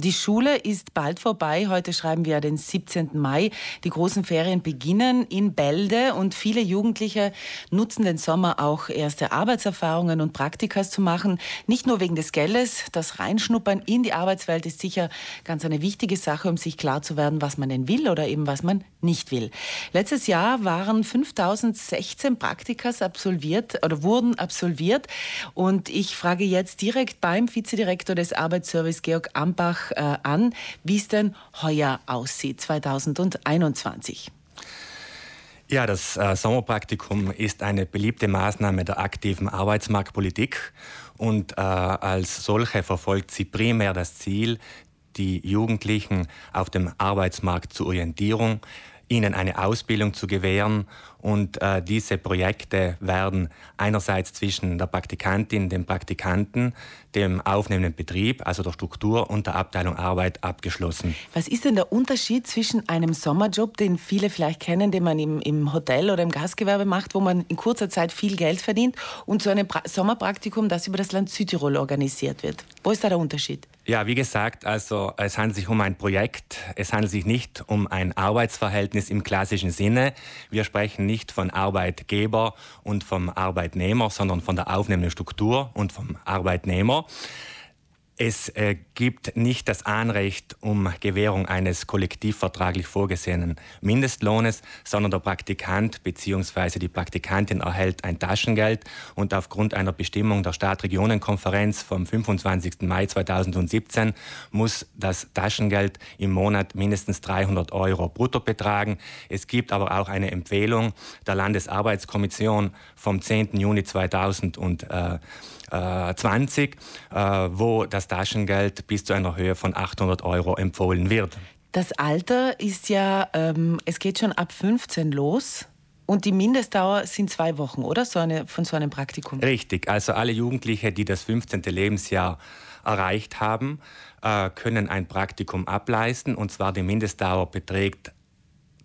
Die Schule ist bald vorbei. Heute schreiben wir den 17. Mai. Die großen Ferien beginnen in Bälde und viele Jugendliche nutzen den Sommer auch erste Arbeitserfahrungen und Praktikas zu machen. Nicht nur wegen des Geldes. Das Reinschnuppern in die Arbeitswelt ist sicher ganz eine wichtige Sache, um sich klar zu werden, was man denn will oder eben was man nicht will. Letztes Jahr waren 5016 Praktikas absolviert oder wurden absolviert und ich frage jetzt direkt beim Vizedirektor des Arbeitsservice Georg Ambach äh, an, wie es denn heuer aussieht, 2021. Ja, das äh, Sommerpraktikum ist eine beliebte Maßnahme der aktiven Arbeitsmarktpolitik und äh, als solche verfolgt sie primär das Ziel, die Jugendlichen auf dem Arbeitsmarkt zur Orientierung, ihnen eine Ausbildung zu gewähren. Und äh, diese Projekte werden einerseits zwischen der Praktikantin, dem Praktikanten, dem aufnehmenden Betrieb, also der Struktur und der Abteilung Arbeit abgeschlossen. Was ist denn der Unterschied zwischen einem Sommerjob, den viele vielleicht kennen, den man im, im Hotel oder im Gastgewerbe macht, wo man in kurzer Zeit viel Geld verdient, und so einem pra Sommerpraktikum, das über das Land Südtirol organisiert wird? Wo ist da der Unterschied? Ja, wie gesagt, also es handelt sich um ein Projekt. Es handelt sich nicht um ein Arbeitsverhältnis im klassischen Sinne. Wir sprechen nicht von Arbeitgeber und vom Arbeitnehmer, sondern von der aufnehmenden Struktur und vom Arbeitnehmer. Es äh, gibt nicht das Anrecht um Gewährung eines kollektivvertraglich vorgesehenen Mindestlohnes, sondern der Praktikant bzw. die Praktikantin erhält ein Taschengeld und aufgrund einer Bestimmung der Stadtregionenkonferenz vom 25. Mai 2017 muss das Taschengeld im Monat mindestens 300 Euro brutto betragen. Es gibt aber auch eine Empfehlung der Landesarbeitskommission vom 10. Juni 2000 20, äh, wo das Taschengeld bis zu einer Höhe von 800 Euro empfohlen wird. Das Alter ist ja, ähm, es geht schon ab 15 los. Und die Mindestdauer sind zwei Wochen, oder? So eine, von so einem Praktikum? Richtig. Also alle Jugendliche, die das 15. Lebensjahr erreicht haben, äh, können ein Praktikum ableisten. Und zwar die Mindestdauer beträgt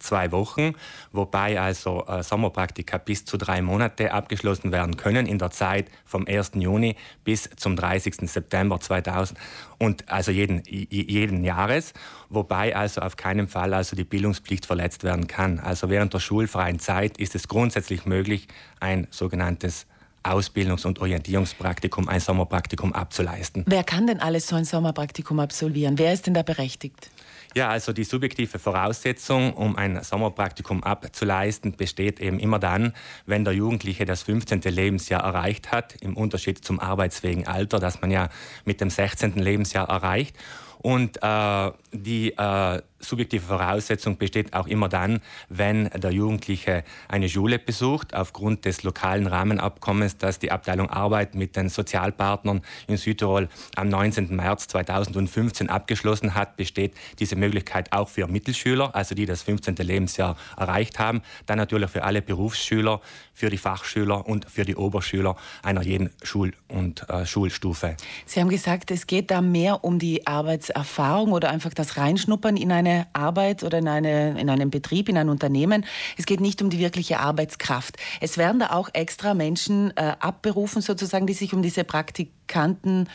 zwei Wochen, wobei also äh, Sommerpraktika bis zu drei Monate abgeschlossen werden können in der Zeit vom 1. Juni bis zum 30. September 2000 und also jeden, jeden Jahres, wobei also auf keinen Fall also die Bildungspflicht verletzt werden kann. Also während der schulfreien Zeit ist es grundsätzlich möglich, ein sogenanntes Ausbildungs- und Orientierungspraktikum, ein Sommerpraktikum abzuleisten. Wer kann denn alles so ein Sommerpraktikum absolvieren? Wer ist denn da berechtigt? Ja, also die subjektive Voraussetzung, um ein Sommerpraktikum abzuleisten, besteht eben immer dann, wenn der Jugendliche das 15. Lebensjahr erreicht hat, im Unterschied zum arbeitsfähigen Alter, das man ja mit dem 16. Lebensjahr erreicht. Und äh, die äh, subjektive Voraussetzung besteht auch immer dann, wenn der Jugendliche eine Schule besucht, aufgrund des lokalen Rahmenabkommens, das die Abteilung Arbeit mit den Sozialpartnern in Südtirol am 19. März 2015 abgeschlossen hat, besteht diese Möglichkeit auch für Mittelschüler, also die das 15. Lebensjahr erreicht haben, dann natürlich für alle Berufsschüler, für die Fachschüler und für die Oberschüler einer jeden Schul- und äh, Schulstufe. Sie haben gesagt, es geht da mehr um die Arbeitserfahrung oder einfach das Reinschnuppern in eine Arbeit oder in, eine, in einem Betrieb, in ein Unternehmen. Es geht nicht um die wirkliche Arbeitskraft. Es werden da auch extra Menschen äh, abberufen, sozusagen, die sich um diese Praktikanten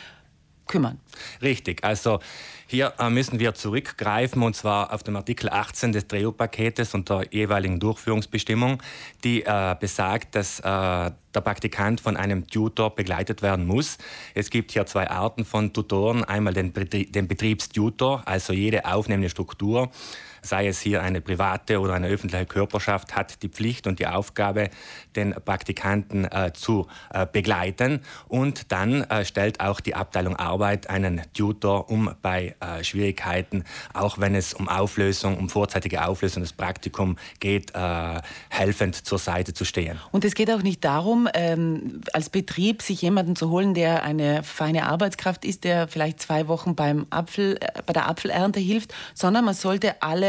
kümmern. Richtig. Also hier äh, müssen wir zurückgreifen und zwar auf den Artikel 18 des DREO-Paketes und der jeweiligen Durchführungsbestimmung, die äh, besagt, dass äh, der Praktikant von einem Tutor begleitet werden muss. Es gibt hier zwei Arten von Tutoren. Einmal den, den Betriebstutor, also jede aufnehmende Struktur sei es hier eine private oder eine öffentliche Körperschaft, hat die Pflicht und die Aufgabe, den Praktikanten äh, zu äh, begleiten. Und dann äh, stellt auch die Abteilung Arbeit einen Tutor, um bei äh, Schwierigkeiten, auch wenn es um Auflösung, um vorzeitige Auflösung des Praktikums geht, äh, helfend zur Seite zu stehen. Und es geht auch nicht darum, ähm, als Betrieb sich jemanden zu holen, der eine feine Arbeitskraft ist, der vielleicht zwei Wochen beim Apfel, äh, bei der Apfelernte hilft, sondern man sollte alle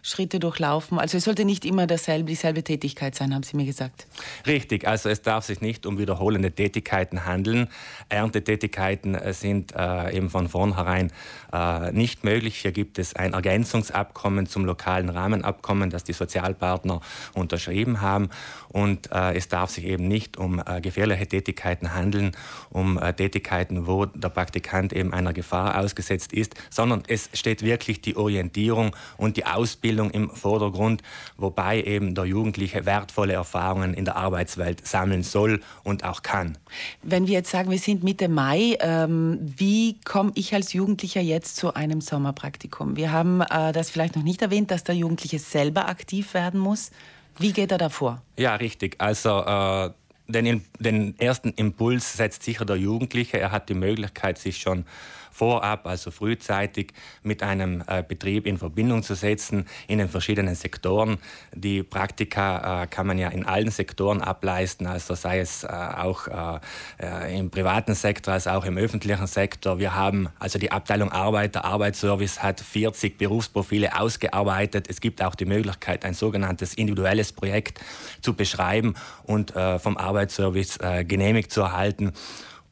Schritte durchlaufen. Also es sollte nicht immer dasselbe, dieselbe Tätigkeit sein, haben Sie mir gesagt. Richtig, also es darf sich nicht um wiederholende Tätigkeiten handeln. Erntetätigkeiten äh, sind äh, eben von vornherein äh, nicht möglich. Hier gibt es ein Ergänzungsabkommen zum lokalen Rahmenabkommen, das die Sozialpartner unterschrieben haben. Und äh, es darf sich eben nicht um äh, gefährliche Tätigkeiten handeln, um äh, Tätigkeiten, wo der Praktikant eben einer Gefahr ausgesetzt ist, sondern es steht wirklich die Orientierung und die Ausbildung im Vordergrund, wobei eben der Jugendliche wertvolle Erfahrungen in der Arbeitswelt sammeln soll und auch kann. Wenn wir jetzt sagen, wir sind Mitte Mai, ähm, wie komme ich als Jugendlicher jetzt zu einem Sommerpraktikum? Wir haben äh, das vielleicht noch nicht erwähnt, dass der Jugendliche selber aktiv werden muss. Wie geht er da vor? Ja, richtig. Also äh, den, den ersten Impuls setzt sicher der Jugendliche. Er hat die Möglichkeit, sich schon vorab, also frühzeitig mit einem äh, Betrieb in Verbindung zu setzen in den verschiedenen Sektoren. Die Praktika äh, kann man ja in allen Sektoren ableisten, also sei es äh, auch äh, äh, im privaten Sektor als auch im öffentlichen Sektor. Wir haben also die Abteilung Arbeit, der Arbeitsservice hat 40 Berufsprofile ausgearbeitet. Es gibt auch die Möglichkeit, ein sogenanntes individuelles Projekt zu beschreiben und äh, vom Arbeitsservice genehmigt zu erhalten.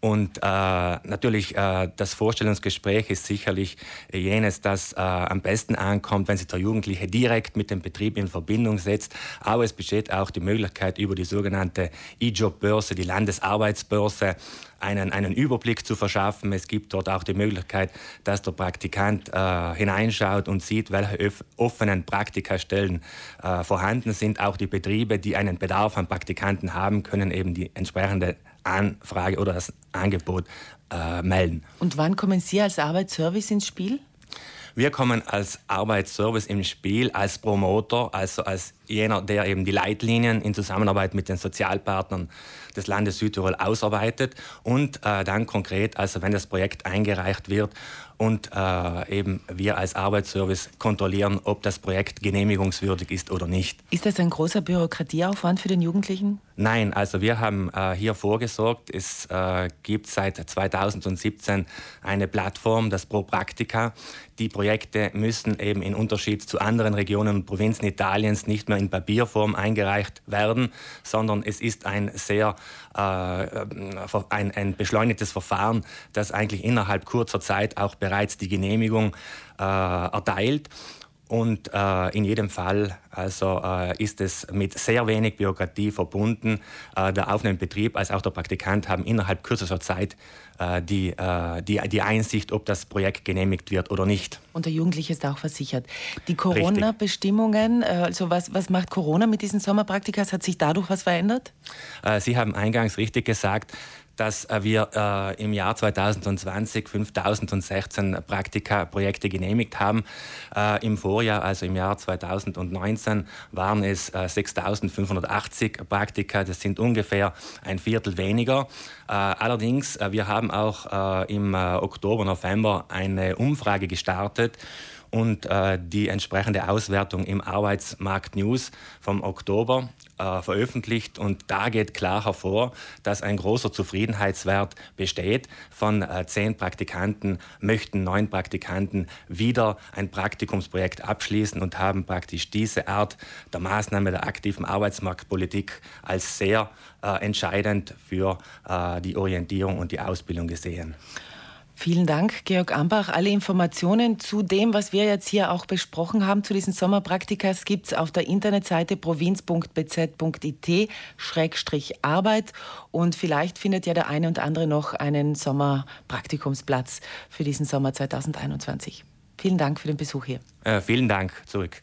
Und äh, natürlich, äh, das Vorstellungsgespräch ist sicherlich jenes, das äh, am besten ankommt, wenn sich der Jugendliche direkt mit dem Betrieb in Verbindung setzt. Aber es besteht auch die Möglichkeit, über die sogenannte E-Job-Börse, die Landesarbeitsbörse, einen, einen Überblick zu verschaffen. Es gibt dort auch die Möglichkeit, dass der Praktikant äh, hineinschaut und sieht, welche offenen Praktikastellen äh, vorhanden sind. Auch die Betriebe, die einen Bedarf an Praktikanten haben, können eben die entsprechende Anfrage oder das Angebot äh, melden. Und wann kommen Sie als Arbeitsservice ins Spiel? Wir kommen als Arbeitsservice im Spiel, als Promoter, also als jener, der eben die Leitlinien in Zusammenarbeit mit den Sozialpartnern des Landes Südtirol ausarbeitet und äh, dann konkret, also wenn das Projekt eingereicht wird und äh, eben wir als Arbeitsservice kontrollieren, ob das Projekt genehmigungswürdig ist oder nicht. Ist das ein großer Bürokratieaufwand für den Jugendlichen? Nein, also wir haben äh, hier vorgesorgt. Es äh, gibt seit 2017 eine Plattform, das Pro Praktika. Die Projekte müssen eben in Unterschied zu anderen Regionen und Provinzen Italiens nicht mehr in Papierform eingereicht werden, sondern es ist ein sehr äh, ein, ein beschleunigtes Verfahren, das eigentlich innerhalb kurzer Zeit auch bereits die Genehmigung äh, erteilt. Und äh, in jedem Fall also, äh, ist es mit sehr wenig Bürokratie verbunden. Äh, der Aufnahmebetrieb als auch der Praktikant haben innerhalb kürzester Zeit äh, die, äh, die, die Einsicht, ob das Projekt genehmigt wird oder nicht. Und der Jugendliche ist auch versichert. Die Corona-Bestimmungen, äh, also was, was macht Corona mit diesen Sommerpraktikas? Hat sich dadurch was verändert? Sie haben eingangs richtig gesagt, dass äh, wir äh, im Jahr 2020 5016 Praktika-Projekte genehmigt haben. Äh, Im Vorjahr, also im Jahr 2019, waren es äh, 6580 Praktika. Das sind ungefähr ein Viertel weniger. Äh, allerdings, äh, wir haben auch im Oktober, November eine Umfrage gestartet und äh, die entsprechende Auswertung im Arbeitsmarkt News vom Oktober äh, veröffentlicht. Und da geht klar hervor, dass ein großer Zufriedenheitswert besteht. Von äh, zehn Praktikanten möchten neun Praktikanten wieder ein Praktikumsprojekt abschließen und haben praktisch diese Art der Maßnahme der aktiven Arbeitsmarktpolitik als sehr äh, entscheidend für äh, die Orientierung und die Ausbildung gesehen. Vielen Dank, Georg Ambach. Alle Informationen zu dem, was wir jetzt hier auch besprochen haben, zu diesen Sommerpraktikas, gibt es auf der Internetseite provinz.bz.it-arbeit. Und vielleicht findet ja der eine und andere noch einen Sommerpraktikumsplatz für diesen Sommer 2021. Vielen Dank für den Besuch hier. Äh, vielen Dank zurück.